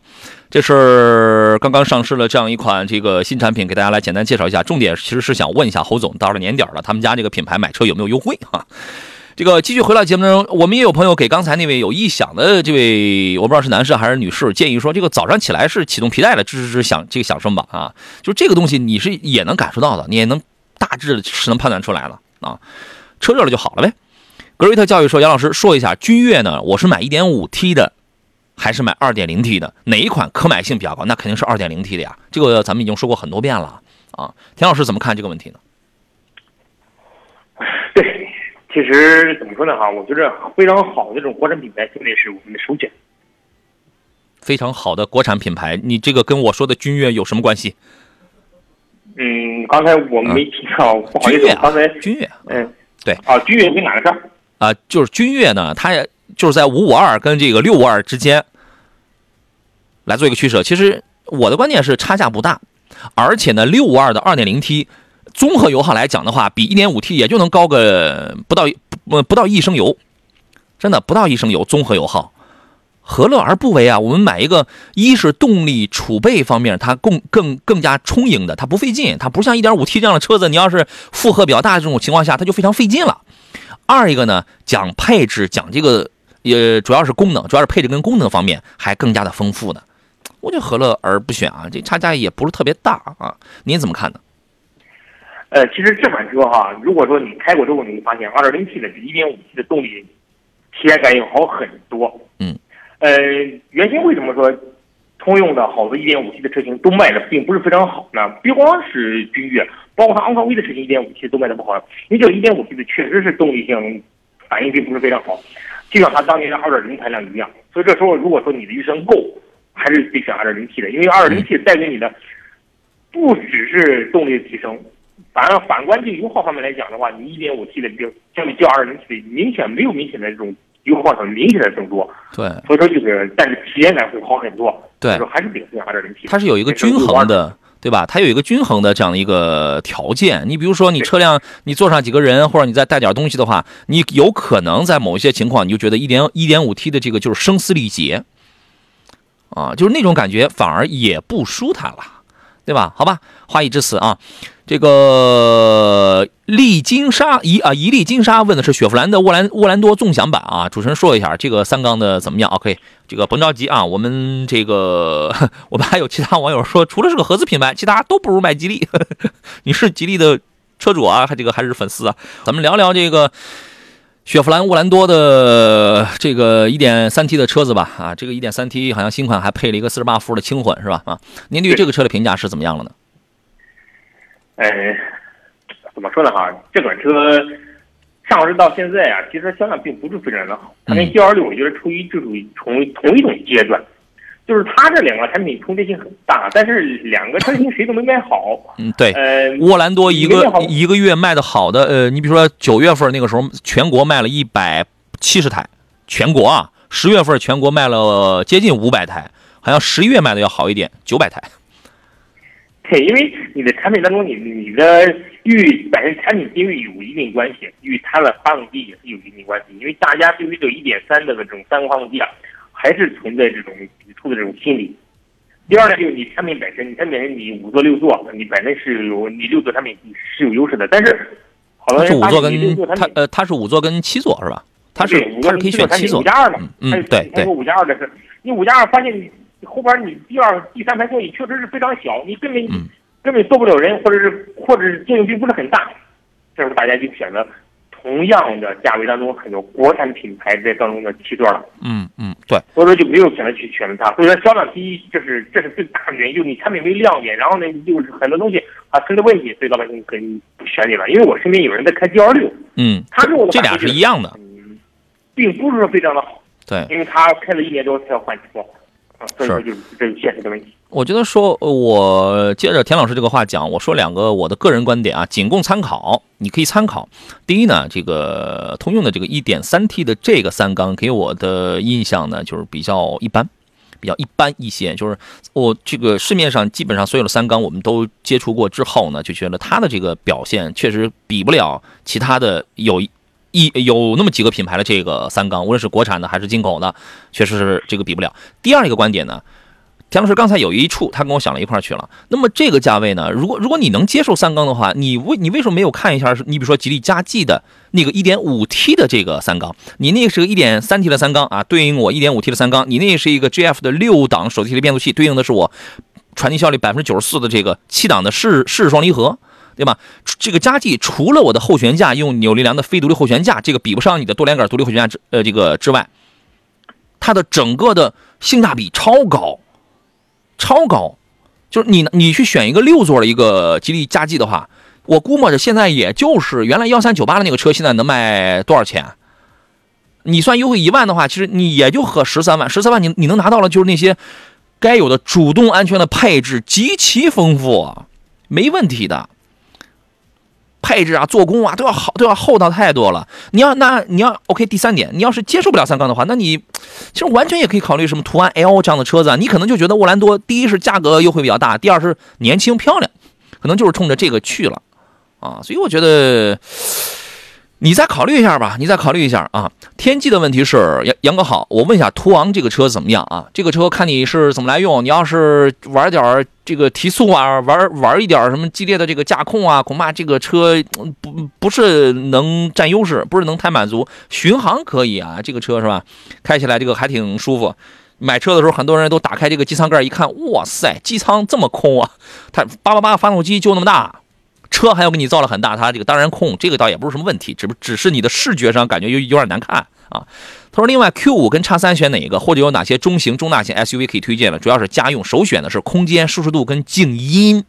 这是刚刚上市了这样一款这个新产品，给大家来简单介绍一下。重点其实是想问一下侯总，到了年底了，他们家这个品牌买车有没有优惠哈？这个继续回到节目中，我们也有朋友给刚才那位有异响的这位，我不知道是男士还是女士，建议说这个早上起来是启动皮带的吱吱吱响这个响声吧啊，就这个东西你是也能感受到的，你也能大致是能判断出来了啊，车热了就好了呗。格瑞特教育说，杨老师说一下君越呢，我是买 1.5T 的还是买 2.0T 的，哪一款可买性比较高？那肯定是 2.0T 的呀，这个咱们已经说过很多遍了啊。田老师怎么看这个问题呢？对。其实怎么说呢？哈，我觉得非常好的这种国产品牌，绝对是我们的首选。非常好的国产品牌，你这个跟我说的君越有什么关系？嗯，刚才我没听到，不好意思。刚才君越，嗯，对。啊，君越跟哪个车？啊，就是君越呢，它也就是在五五二跟这个六五二之间来做一个取舍。其实我的观点是差价不大。而且呢，六五二的二点零 T 综合油耗来讲的话，比一点五 T 也就能高个不到不不到一升油，真的不到一升油综合油耗。何乐而不为啊？我们买一个，一是动力储备方面它更更更加充盈的，它不费劲，它不像一点五 T 这样的车子，你要是负荷比较大的这种情况下，它就非常费劲了。二一个呢，讲配置，讲这个也主要是功能，主要是配置跟功能方面还更加的丰富呢。我就何乐而不选啊？这差价也不是特别大啊，您怎么看呢？呃，其实这款车哈，如果说你开过之后，你会发现二点零 T 的比一点五 T 的动力体验感要好很多。嗯。呃，原先为什么说通用的好多 1.5T 的车型都卖的并不是非常好呢？不光是君越，包括它昂科威的车型 1.5T 都卖的不好，因为这个 1.5T 的确实是动力性反应并不是非常好，就像它当年的2.0排量一样。所以这时候如果说你的预算够，还是得选 2.0T 的，因为 2.0T 带给你的不只是动力的提升，反而反观就油耗方面来讲的话，你一点五 T 的比相比较 2.0T 的明显没有明显的这种。油耗上明显的增多，对，所以说就是，但是体验感会好很多，对，说还是顶用二点零 T，它是有一个均衡的，对吧？它有一个均衡的这样的一个条件。你比如说，你车辆你坐上几个人，或者你再带点东西的话，你有可能在某一些情况，你就觉得一点一点五 T 的这个就是声嘶力竭，啊，就是那种感觉反而也不舒坦了，对吧？好吧，话已至此啊。这个丽金沙一啊一粒金沙问的是雪佛兰的沃兰沃兰多纵享版啊，主持人说一下这个三缸的怎么样？OK，这个甭着急啊，我们这个 我们还有其他网友说，除了是个合资品牌，其他都不如买吉利。你是吉利的车主啊，还这个还是粉丝啊？咱们聊聊这个雪佛兰沃兰多的这个一点三 T 的车子吧。啊，这个一点三 T 好像新款还配了一个四十八伏的轻混是吧？啊，您对这个车的评价是怎么样了呢？呃，怎么说呢哈？这款车上市到现在啊，其实销量并不是非常的好。它跟 GL6 我觉得处于这种同同一种阶段，就是它这两个产品冲击性很大，但是两个车型谁都没卖好。嗯，对。呃，沃兰多一个一个月卖的好的，呃，你比如说九月份那个时候，全国卖了一百七十台，全国啊，十月份全国卖了接近五百台，好像十一月卖的要好一点，九百台。对，因为你的产品当中，你你的与本身产品定位有一定关系，与它的发动机也是有一定关系。因为大家对于这一点三的这种三个发动机啊，还是存在这种抵触的这种心理。第二呢，就是你产品本身，你产品本身你五座六座，你本身是有你六座产品是有优势的。但是，好多人五座跟它呃，它是五座跟七座是吧？它是它是可以选七座五加二嘛？嗯，对对。五加二的是，你五加二发现。后边你第二、第三排座椅确实是非常小，你根本根本坐不了人，或者是或者是作用并不是很大。这时候大家就选择同样的价位当中很多国产品牌在当中的七座了。嗯嗯，对。所以说就没有选择去选择它。所以说销量第一，这是这是最大的原因，就是你产品没亮点，然后呢就是很多东西啊存在问题，所以老百姓可以不选你了。因为我身边有人在开 G 二六，嗯，他跟我这俩是一样的，嗯并不是说非常的好。对，因为他开了一年多才要换车。是，这是现实的问题。我觉得说，我接着田老师这个话讲，我说两个我的个人观点啊，仅供参考，你可以参考。第一呢，这个通用的这个 1.3T 的这个三缸给我的印象呢，就是比较一般，比较一般一些。就是我这个市面上基本上所有的三缸我们都接触过之后呢，就觉得它的这个表现确实比不了其他的有。一有那么几个品牌的这个三缸，无论是国产的还是进口的，确实是这个比不了。第二一个观点呢，田老师刚才有一处他跟我想了一块去了。那么这个价位呢，如果如果你能接受三缸的话，你为你为什么没有看一下？你比如说吉利嘉际的那个 1.5T 的这个三缸，你那是个 1.3T 的三缸啊，对应我 1.5T 的三缸，你那是一个 GF 的六档手提的变速器，对应的是我传递效率百分之九十四的这个七档的湿湿双离合。对吧？这个佳绩除了我的后悬架用扭力梁的非独立后悬架，这个比不上你的多连杆独立后悬架之呃这个之外，它的整个的性价比超高，超高。就是你你去选一个六座的一个吉利嘉际的话，我估摸着现在也就是原来幺三九八的那个车，现在能卖多少钱？你算优惠一万的话，其实你也就合十三万，十三万你你能拿到了就是那些该有的主动安全的配置极其丰富，没问题的。配置啊、做工啊都要好，都要厚道太多了。你要那你要 OK，第三点，你要是接受不了三缸的话，那你其实完全也可以考虑什么途安 L 这样的车子啊。你可能就觉得沃兰多，第一是价格优惠比较大，第二是年轻漂亮，可能就是冲着这个去了啊。所以我觉得。你再考虑一下吧，你再考虑一下啊。天际的问题是杨杨哥好，我问一下途昂这个车怎么样啊？这个车看你是怎么来用，你要是玩点这个提速啊，玩玩一点什么激烈的这个驾控啊，恐怕这个车不不是能占优势，不是能太满足。巡航可以啊，这个车是吧？开起来这个还挺舒服。买车的时候，很多人都打开这个机舱盖一看，哇塞，机舱这么空啊！它八八八发动机就那么大。车还要给你造了很大，它这个当然空，这个倒也不是什么问题，只不只是你的视觉上感觉有有点难看啊。他说，另外 Q 五跟叉三选哪一个，或者有哪些中型、中大型 SUV 可以推荐了？主要是家用，首选的是空间、舒适度跟静音。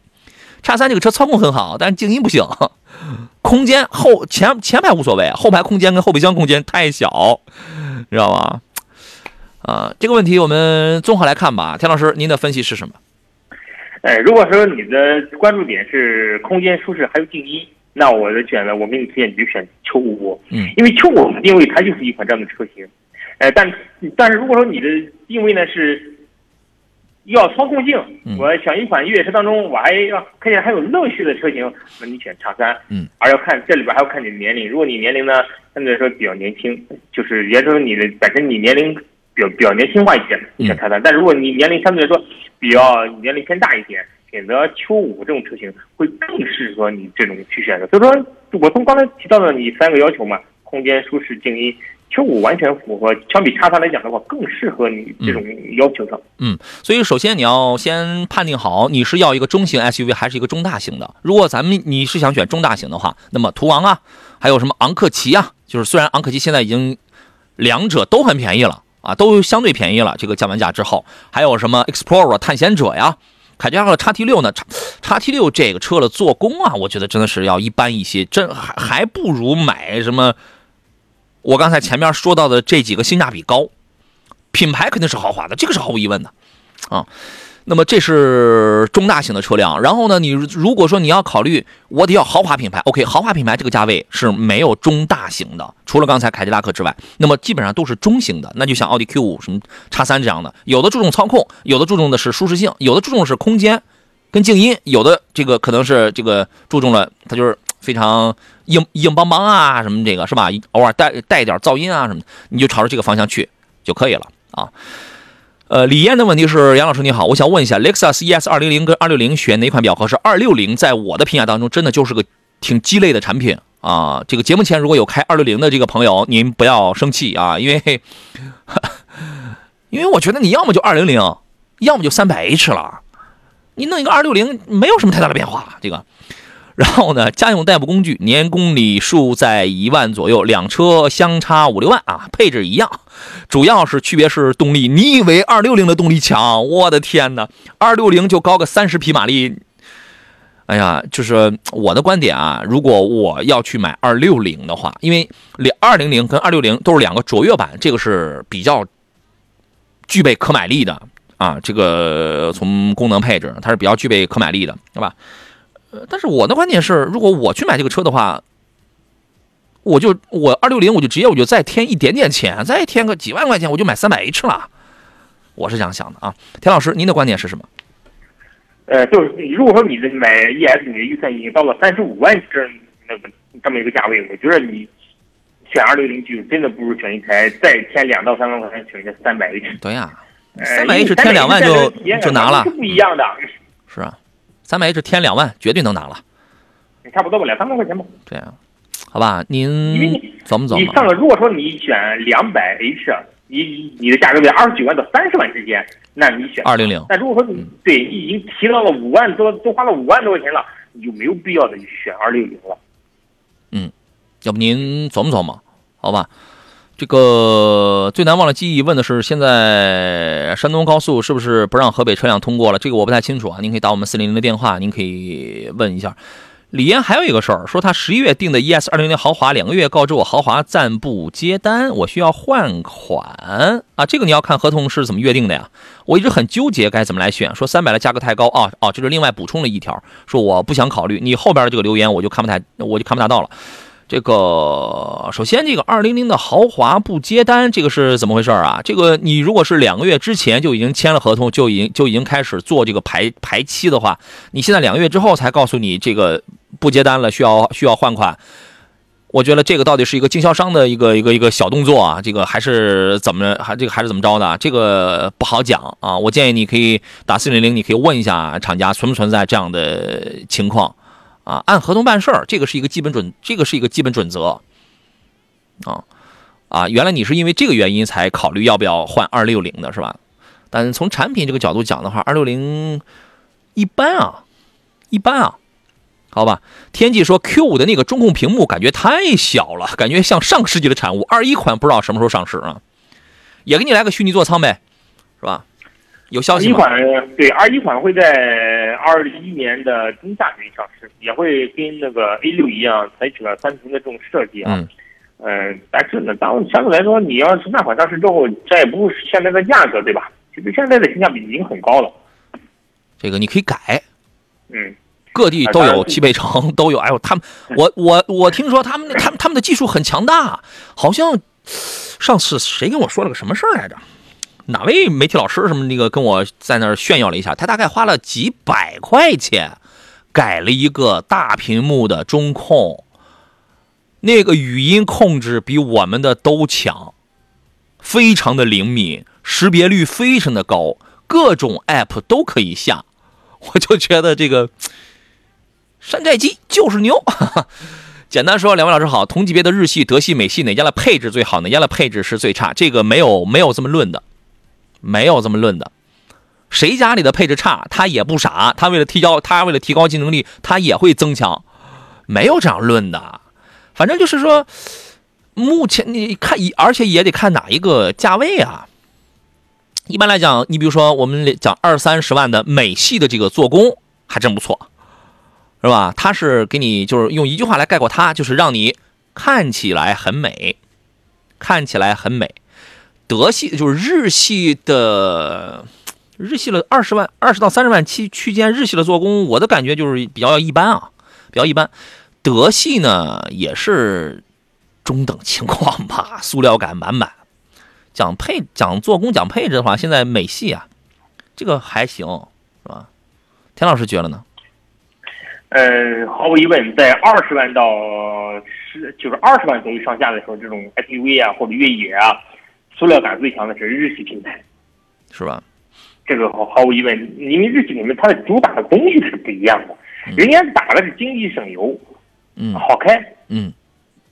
叉三这个车操控很好，但是静音不行。空间后前前排无所谓，后排空间跟后备箱空间太小，知道吧？啊，这个问题我们综合来看吧。田老师，您的分析是什么？哎，如果说你的关注点是空间舒适还有静音，那我的选择，我给你推荐你就选 Q 五，嗯，因为 Q 五的定位它就是一款这样的车型，哎，但但是如果说你的定位呢是要操控性，我选一款越野车当中我还要看见还有乐趣的车型，那你选叉三，嗯，而要看这里边还要看你的年龄，如果你年龄呢相对来说比较年轻，就是也就是说你的本身你年龄。比较比较年轻化一些，选叉三。但如果你年龄相对来说比较年龄偏大一点，选择 Q 五这种车型会更适合你这种去选择。所以说，我从刚才提到的你三个要求嘛，空间、舒适、静音，Q 五完全符合。相比叉三来讲的话，更适合你这种要求的。嗯，所以首先你要先判定好你是要一个中型 SUV 还是一个中大型的。如果咱们你是想选中大型的话，那么途昂啊，还有什么昂克旗啊，就是虽然昂克旗现在已经两者都很便宜了。啊，都相对便宜了。这个降完价之后，还有什么 Explorer 探险者呀，凯迪拉克叉 T 六呢？叉叉 T 六这个车的做工啊，我觉得真的是要一般一些，真还还不如买什么。我刚才前面说到的这几个性价比高，品牌肯定是豪华的，这个是毫无疑问的啊。那么这是中大型的车辆，然后呢，你如果说你要考虑我得要豪华品牌，OK，豪华品牌这个价位是没有中大型的，除了刚才凯迪拉克之外，那么基本上都是中型的，那就像奥迪 Q 五、什么叉三这样的，有的注重操控，有的注重的是舒适性，有的注重的是空间跟静音，有的这个可能是这个注重了，它就是非常硬硬邦邦啊，什么这个是吧？偶尔带带一点噪音啊什么的，你就朝着这个方向去就可以了啊。呃，李艳的问题是：杨老师你好，我想问一下，雷克萨斯 ES 二零零跟二六零选哪款比较合适？二六零在我的评价当中，真的就是个挺鸡肋的产品啊。这个节目前如果有开二六零的这个朋友，您不要生气啊，因为 因为我觉得你要么就二零零，要么就三百 H 了，你弄一个二六零没有什么太大的变化，这个。然后呢，家用代步工具年公里数在一万左右，两车相差五六万啊，配置一样，主要是区别是动力。你以为二六零的动力强？我的天哪，二六零就高个三十匹马力。哎呀，就是我的观点啊，如果我要去买二六零的话，因为两二零零跟二六零都是两个卓越版，这个是比较具备可买力的啊。这个从功能配置，它是比较具备可买力的，对吧？但是我的观点是，如果我去买这个车的话，我就我二六零，我就直接我就再添一点点钱，再添个几万块钱，我就买三百 H 了。我是这样想的啊，田老师，您的观点是什么？呃，就是如果说你的买 ES，你的预算已经到了三十五万这那个这么一个价位，我觉得你选二六零就真的不如选一台再添两到三万块钱选一台三百 H。对呀，三百 H 添两万就就拿了，是不一样的。是啊。三百 H 添两万，绝对能拿了。差不多吧，两三万块钱吧。这样，好吧，您琢磨琢磨。你上了，如果说你选两百 H，你你的价格在二十九万到三十万之间，那你选二零零。那如果说你对你已经提到了五万多，都花了五万多块钱了，你就没有必要再去选二六零了。嗯，要不您琢磨琢磨，好吧？这个最难忘的记忆问的是，现在山东高速是不是不让河北车辆通过了？这个我不太清楚啊，您可以打我们四零零的电话，您可以问一下。李岩还有一个事儿，说他十一月订的 ES 二零零豪华，两个月告知我豪华暂不接单，我需要换款啊。这个你要看合同是怎么约定的呀？我一直很纠结该怎么来选，说三百的价格太高啊哦，这是另外补充了一条，说我不想考虑。你后边的这个留言我就看不太，我就看不大到了。这个首先，这个二零零的豪华不接单，这个是怎么回事啊？这个你如果是两个月之前就已经签了合同，就已经就已经开始做这个排排期的话，你现在两个月之后才告诉你这个不接单了，需要需要换款，我觉得这个到底是一个经销商的一个一个一个小动作啊，这个还是怎么还这个还是怎么着的？这个不好讲啊。我建议你可以打四零零，你可以问一下厂家存不存在这样的情况。啊，按合同办事儿，这个是一个基本准，这个是一个基本准则。啊啊，原来你是因为这个原因才考虑要不要换二六零的是吧？但从产品这个角度讲的话，二六零一般啊，一般啊，好吧。天际说 Q 五的那个中控屏幕感觉太小了，感觉像上世纪的产物。二一款不知道什么时候上市啊？也给你来个虚拟座舱呗，是吧？有消息吗？一款对，二一款会在二一年的中下旬上市，也会跟那个 A 六一样，采取了三屏的这种设计啊。嗯，但是呢，当相对来说，你要是那款上市之后，这也不是现在的价格，对吧？其实现在的性价比已经很高了。这个你可以改。嗯，各地都有汽配城，都有。哎呦，他们，我我我听说他们他们他们的技术很强大，好像上次谁跟我说了个什么事儿来着？哪位媒体老师什么那个跟我在那儿炫耀了一下，他大概花了几百块钱改了一个大屏幕的中控，那个语音控制比我们的都强，非常的灵敏，识别率非常的高，各种 app 都可以下，我就觉得这个 山寨机就是牛。简单说，两位老师好，同级别的日系、德系、美系哪家的配置最好，哪家的配置是最差？这个没有没有这么论的。没有这么论的，谁家里的配置差，他也不傻，他为了提高，他为了提高竞争力，他也会增强，没有这样论的。反正就是说，目前你看，而且也得看哪一个价位啊。一般来讲，你比如说我们讲二三十万的美系的这个做工还真不错，是吧？它是给你就是用一句话来概括它，就是让你看起来很美，看起来很美。德系就是日系的，日系的二十万二十到三十万区区间，日系的做工，我的感觉就是比较一般啊，比较一般。德系呢也是中等情况吧，塑料感满满。讲配讲做工讲配置的话，现在美系啊，这个还行，是吧？田老师觉得呢？呃，毫无疑问，在二十万到十就是二十万左右上下的时候，这种 SUV 啊或者越野啊。塑料感最强的是日系品牌，是吧？这个毫毫无疑问，因为日系里面它的主打的东西是不一样的，人家打的是经济省油，嗯，好开，嗯，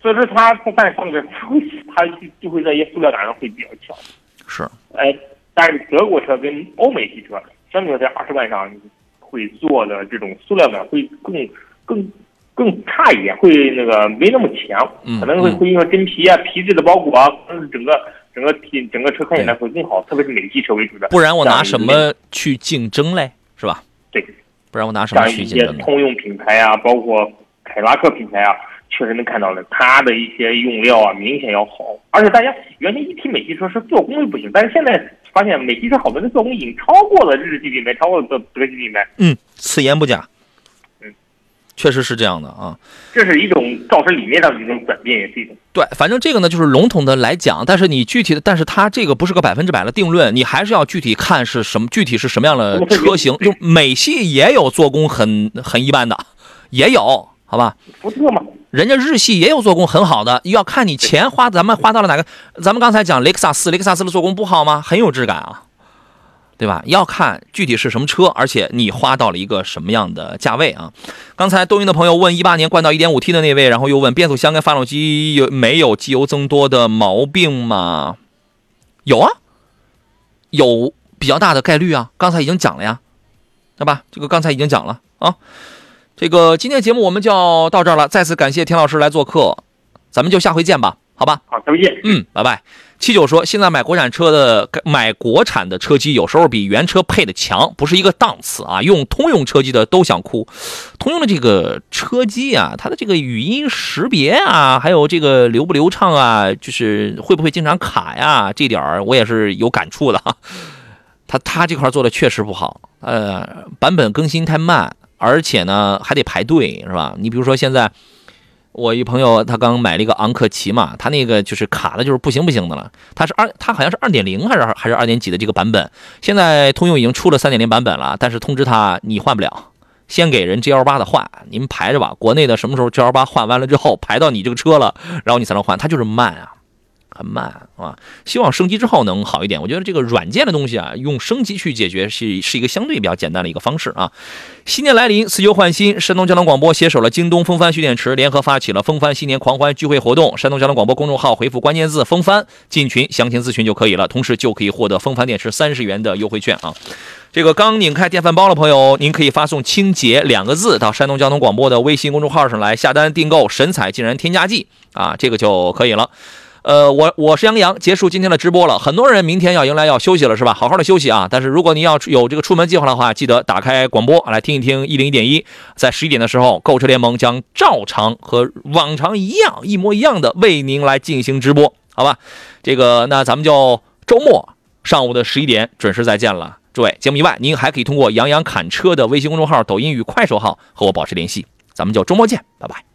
所以说它它在上面会它就会在一些塑料感上会比较强，是，哎，但是德国车跟欧美汽车相对在二十万上会做的这种塑料感会更更更差一点，会那个没那么强，可能会会用真皮啊、皮质的包裹啊，整个。整个体整个车看起来会更好，特别是美系车为主的。不然我拿什么去竞争嘞？是吧？对。不然我拿什么去竞争？像一些通用品牌啊，包括凯迪拉克品牌啊，确实能看到了，它的一些用料啊，明显要好。而且大家原先一提美系车是做工不行，但是现在发现美系车好多的做工已经超过了日系品牌，超过了德德系品牌。嗯，此言不假。确实是这样的啊，这是一种造车理念上的一种转变，也是一种对。反正这个呢，就是笼统的来讲，但是你具体的，但是它这个不是个百分之百的定论，你还是要具体看是什么，具体是什么样的车型。就美系也有做工很很一般的，也有，好吧？福特嘛，人家日系也有做工很好的，要看你钱花，咱们花到了哪个？咱们刚才讲雷克萨斯，雷克萨斯的做工不好吗？很有质感啊。对吧？要看具体是什么车，而且你花到了一个什么样的价位啊？刚才抖音的朋友问一八年冠道 1.5T 的那位，然后又问变速箱跟发动机有没有机油增多的毛病吗？有啊，有比较大的概率啊。刚才已经讲了呀，对吧？这个刚才已经讲了啊。这个今天节目我们就要到这儿了，再次感谢田老师来做客，咱们就下回见吧，好吧？好，再见。嗯，拜拜。七九说，现在买国产车的买国产的车机，有时候比原车配的强，不是一个档次啊。用通用车机的都想哭。通用的这个车机啊，它的这个语音识别啊，还有这个流不流畅啊，就是会不会经常卡呀？这点儿我也是有感触的。它它这块做的确实不好，呃，版本更新太慢，而且呢还得排队，是吧？你比如说现在。我一朋友他刚买了一个昂克旗嘛，他那个就是卡的，就是不行不行的了。他是二，他好像是二点零还是还是二点几的这个版本。现在通用已经出了三点零版本了，但是通知他你换不了，先给人 G L 八的换，你们排着吧。国内的什么时候 G L 八换完了之后排到你这个车了，然后你才能换，他就是慢啊。很慢啊，希望升级之后能好一点。我觉得这个软件的东西啊，用升级去解决是是一个相对比较简单的一个方式啊。新年来临，辞旧换新，山东交通广播携手了京东风帆蓄电池，联合发起了风帆新年狂欢聚会活动。山东交通广播公众号回复关键字“风帆”进群详情咨询就可以了，同时就可以获得风帆电池三十元的优惠券啊。这个刚拧开电饭煲的朋友，您可以发送“清洁”两个字到山东交通广播的微信公众号上来下单订购神采竟然添加剂啊，这个就可以了。呃，我我是杨洋，结束今天的直播了。很多人明天要迎来要休息了，是吧？好好的休息啊！但是如果您要有这个出门计划的话，记得打开广播来听一听一零一点一。在十一点的时候，购车联盟将照常和往常一样，一模一样的为您来进行直播，好吧？这个那咱们就周末上午的十一点准时再见了。诸位，节目以外，您还可以通过杨洋侃车的微信公众号、抖音与快手号和我保持联系。咱们就周末见，拜拜。